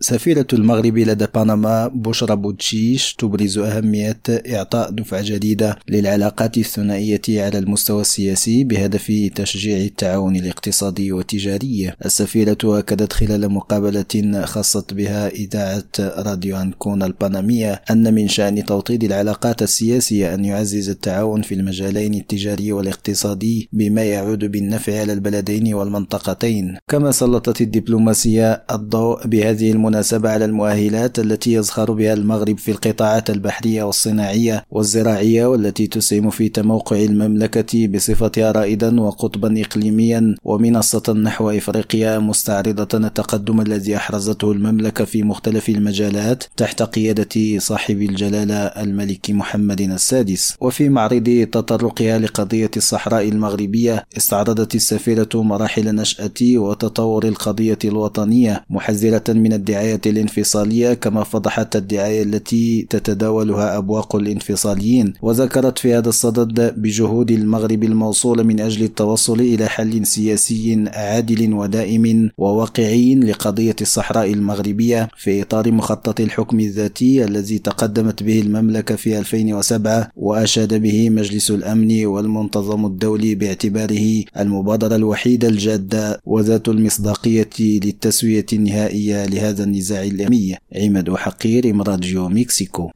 سفيرة المغرب لدى بنما بشرى بوتشيش تبرز أهمية إعطاء دفعة جديدة للعلاقات الثنائية على المستوى السياسي بهدف تشجيع التعاون الاقتصادي والتجاري. السفيرة أكدت خلال مقابلة خصت بها إذاعة راديو أنكون البنمية أن من شأن توطيد العلاقات السياسية أن يعزز التعاون في المجالين التجاري والاقتصادي بما يعود بالنفع على البلدين والمنطقتين. كما سلطت الدبلوماسية الضوء بهذه بالمناسبة على المؤهلات التي يزخر بها المغرب في القطاعات البحرية والصناعية والزراعية والتي تسهم في تموقع المملكة بصفتها رائدا وقطبا إقليميا ومنصة نحو إفريقيا مستعرضة التقدم الذي أحرزته المملكة في مختلف المجالات تحت قيادة صاحب الجلالة الملك محمد السادس. وفي معرض تطرقها لقضية الصحراء المغربية استعرضت السفيرة مراحل نشأة وتطور القضية الوطنية محذرة من الدعاية الدعاية الانفصالية كما فضحت الدعاية التي تتداولها أبواق الانفصاليين. وذكرت في هذا الصدد بجهود المغرب الموصولة من أجل التوصل إلى حل سياسي عادل ودائم وواقعي لقضية الصحراء المغربية في إطار مخطط الحكم الذاتي الذي تقدمت به المملكة في 2007 وأشاد به مجلس الأمن والمنتظم الدولي باعتباره المبادرة الوحيدة الجادة وذات المصداقية للتسوية النهائية لهذا النزاع الأمي عماد حقير راديو مكسيكو.